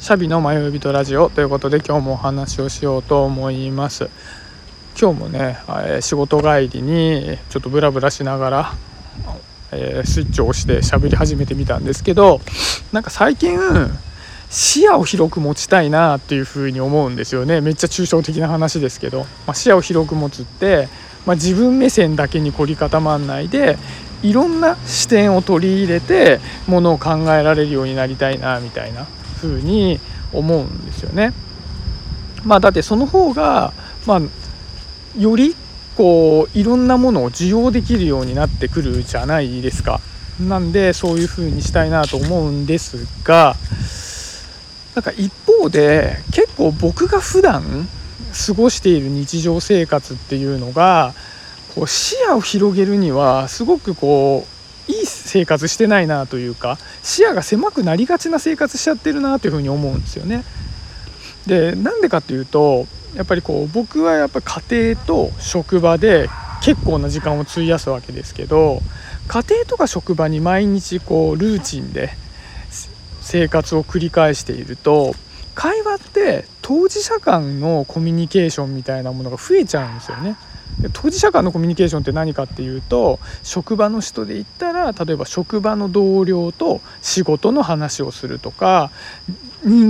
シャビの迷い人ラジオということで今日もお話をしようと思います。今日もね、え仕事帰りにちょっとブラブラしながら、え、スイッチを押して喋り始めてみたんですけどなんか最近視野を広く持ちたいなっていうふうに思うんですよね。めっちゃ抽象的な話ですけど、まあ、視野を広く持つって、まあ、自分目線だけに凝り固まんないでいろんな視点を取り入れてものを考えられるようになりたいなみたいな。風に思うんですよね。まあ、だってその方が、まあ、よりこういろんなものを受容できるようになってくるじゃないですか。なんでそういう風にしたいなと思うんですがなんか一方で結構僕が普段過ごしている日常生活っていうのがこう視野を広げるにはすごくこういい生活してないなというか視野が狭くなりがちな生活しちゃってるなというふうに思うんですよね。でなんでかっていうとやっぱりこう僕はやっぱ家庭と職場で結構な時間を費やすわけですけど家庭とか職場に毎日こうルーチンで生活を繰り返していると会話って当事者間のコミュニケーションみたいなものが増えちゃうんですよね。当事者間のコミュニケーションって何かっていうと職場の人で言ったら例えば職場の同僚と仕事の話をするとか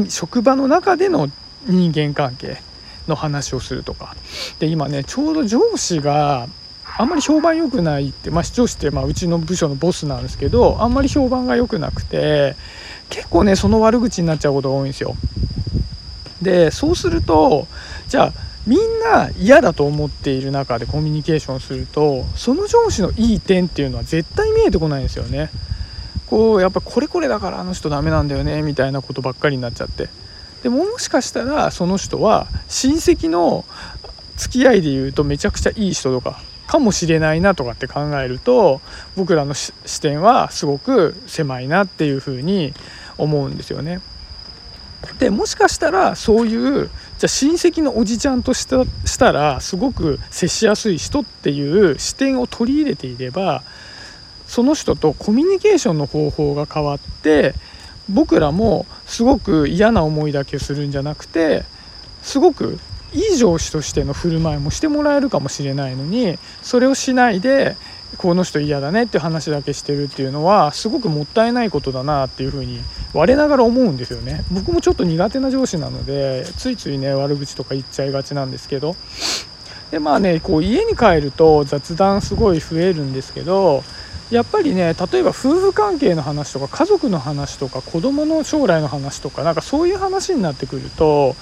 職場の中での人間関係の話をするとかで今ねちょうど上司があんまり評判良くないって、まあ、市長室って、まあ、うちの部署のボスなんですけどあんまり評判が良くなくて結構ねその悪口になっちゃうことが多いんですよ。でそうするとじゃあみんな嫌だと思っている中でコミュニケーションするとその上司のいい点っていうのは絶対見えてこないんですよね。こうやっぱこれこれだからあの人ダメなんだよねみたいなことばっかりになっちゃってでももしかしたらその人は親戚の付き合いで言うとめちゃくちゃいい人とかかもしれないなとかって考えると僕らの視点はすごく狭いなっていうふうに思うんですよね。でもしかしたらそういうじゃあ親戚のおじちゃんとしたしたらすごく接しやすい人っていう視点を取り入れていればその人とコミュニケーションの方法が変わって僕らもすごく嫌な思いだけするんじゃなくてすごくいい上司としての振る舞いもしてもらえるかもしれないのにそれをしないでこの人嫌だねって話だけしてるっていうのはすごくもったいないことだなっていうふうに我ながら思うんですよね。僕もちょっと苦手な上司なのでついついね悪口とか言っちゃいがちなんですけど。でまあねこう家に帰ると雑談すごい増えるんですけどやっぱりね例えば夫婦関係の話とか家族の話とか子供の将来の話とかなんかそういう話になってくると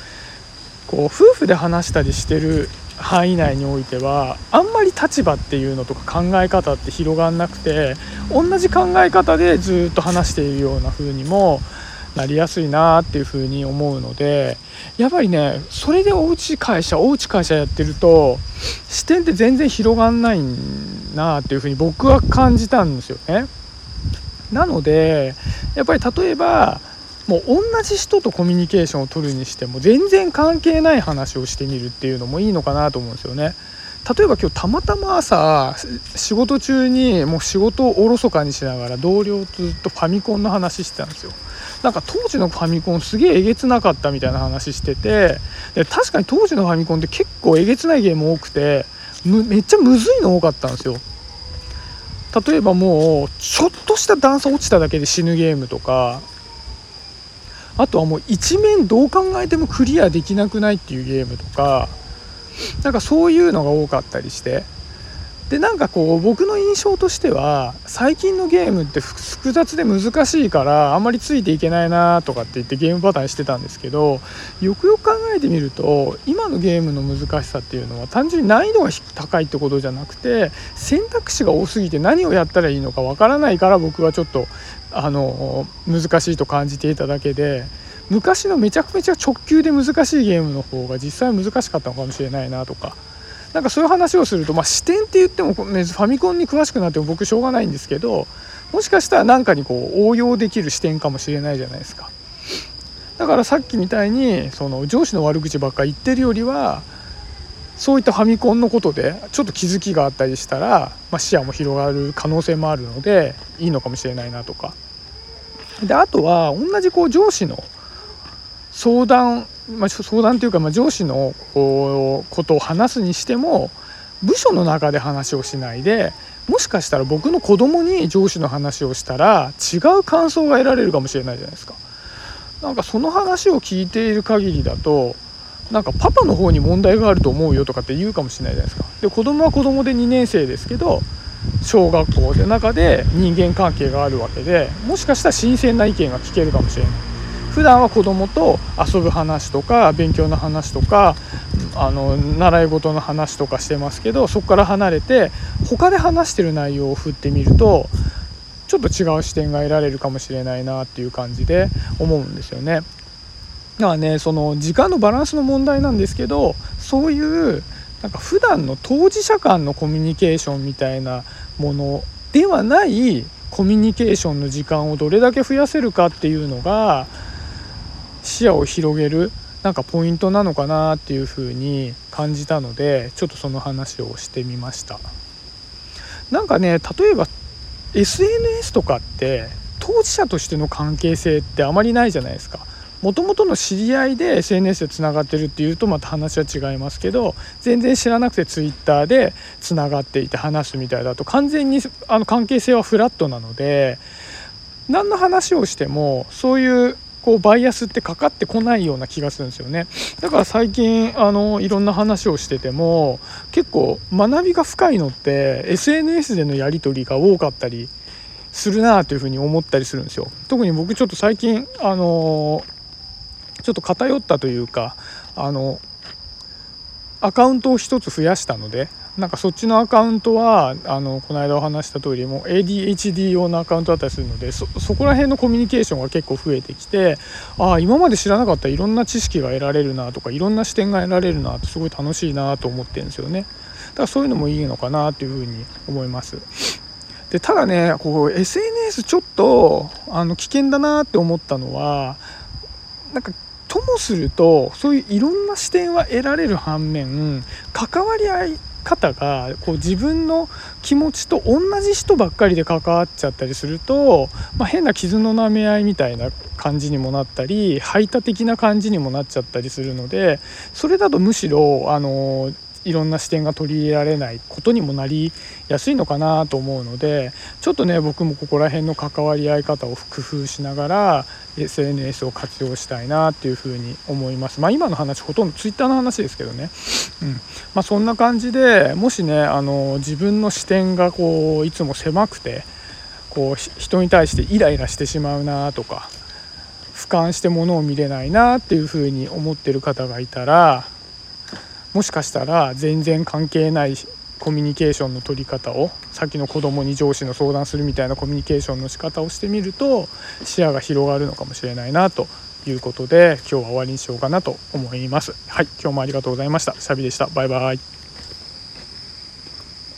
こう夫婦で話したりしてる範囲内においてはあんまり立場っていうのとか考え方って広がんなくて同じ考え方でずっと話しているような風にもなりやすいなっていう風に思うのでやっぱりねそれでおうち会社おうち会社やってると視点って全然広がんないなっていう風に僕は感じたんですよね。なのでやっぱり例えばもう同じ人とコミュニケーションを取るにしても全然関係ない話をしてみるっていうのもいいのかなと思うんですよね。例えば今日たまたま朝仕事中にもう仕事をおろそかにしながら同僚とずっとファミコンの話してたんですよなんか当時のファミコンすげええげつなかったみたいな話しててで確かに当時のファミコンって結構えげつないゲーム多くてめっちゃむずいの多かったんですよ例えばもうちょっとした段差落ちただけで死ぬゲームとかあとはもう一面どう考えてもクリアできなくないっていうゲームとかなんかそういうのが多かったりしてでなんかこう僕の印象としては最近のゲームって複雑で難しいからあんまりついていけないなとかって言ってゲームパターンしてたんですけどよくよく考えてみると今のゲームの難しさっていうのは単純に難易度が高いってことじゃなくて選択肢が多すぎて何をやったらいいのかわからないから僕はちょっとあの難しいと感じていただけで昔のめちゃくちゃ直球で難しいゲームの方が実際難しかったのかもしれないなとかなんかそういう話をすると、まあ、視点って言っても、ね、ファミコンに詳しくなっても僕しょうがないんですけどもしかしたら何かにこう応用できる視点かもしれないじゃないですか。だからさっきみたいにその上司の悪口ばっか言ってるよりはそういったファミコンのことでちょっと気づきがあったりしたら、まあ、視野も広がる可能性もあるのでいいのかもしれないなとか。であとは同じこう上司の相談、まあ、相談というか、まあ、上司のことを話すにしても部署の中で話をしないでもしかしたら僕の子供に上司の話をしたら違う感想が得られるかもしれないじゃないですか。なんかその話を聞いている限りだとなんかパパの方に問題があると思うよとかって言うかもしれないじゃないですか。で子供は子供で2年生ですけど小学校で中で人間関係があるわけでもしかしたら新鮮な意見が聞けるかもしれない普段は子供と遊ぶ話とか勉強の話とかあの習い事の話とかしてますけどそこから離れて他で話してる内容を振ってみるとちょっと違う視点が得られるかもしれないなっていう感じで思うんですよね。だからねその時間のバランスの問題なんですけどそういうなんか普段の当事者間のコミュニケーションみたいなものではないコミュニケーションの時間をどれだけ増やせるかっていうのが視野を広げるなんかポイントなのかなっていうふうに感じたのでちょっとその話をしてみました。なんかね例えば SNS とかって当事者としての関係性ってあまりないじゃないですか。もともとの知り合いで SNS でつながってるっていうとまた話は違いますけど全然知らなくて Twitter でつながっていて話すみたいだと完全にあの関係性はフラットなので何の話をしてもそういうこうバイアスってかかってこないような気がするんですよね。だから最近あのいろんな話をしてても結構学びが深いのって SNS でのやり取りが多かったりするなというふうに思ったりするんですよ。特に僕ちょっと最近あのちょっと偏ったというかあのアカウントを1つ増やしたのでなんかそっちのアカウントはあのこの間お話した通りも ADHD 用のアカウントだったりするのでそこら辺のコミュニケーションが結構増えてきてああ今まで知らなかったいろんな知識が得られるなとかいろんな視点が得られるなってすごい楽しいなと思ってるんですよね。だからそういうのもいいのかなというふうに思います。でただねこう SNS ちょっとあの危険だなって思ったのはなんかともするとそういういろんな視点は得られる反面関わり合い方がこう自分の気持ちと同じ人ばっかりで関わっちゃったりすると、まあ、変な傷の舐め合いみたいな感じにもなったり排他的な感じにもなっちゃったりするのでそれだとむしろあのいろんな視点が取り入れられないことにもなりやすいのかなと思うのでちょっとね僕もここら辺の関わり合い方を工夫しながら SNS を活用したいなっていうふうに思います。まあ、今の話ほとんど Twitter の話ですけどね、うんまあ、そんな感じでもしねあの自分の視点がこういつも狭くてこう人に対してイライラしてしまうなとか俯瞰してものを見れないなっていうふうに思ってる方がいたらもしかしたら全然関係ないコミュニケーションの取り方をさっきの子供に上司の相談するみたいなコミュニケーションの仕方をしてみると視野が広がるのかもしれないなということで今日は終わりにしようかなと思います。はい、今日もありがとうございました。シャビでした。バイバイ。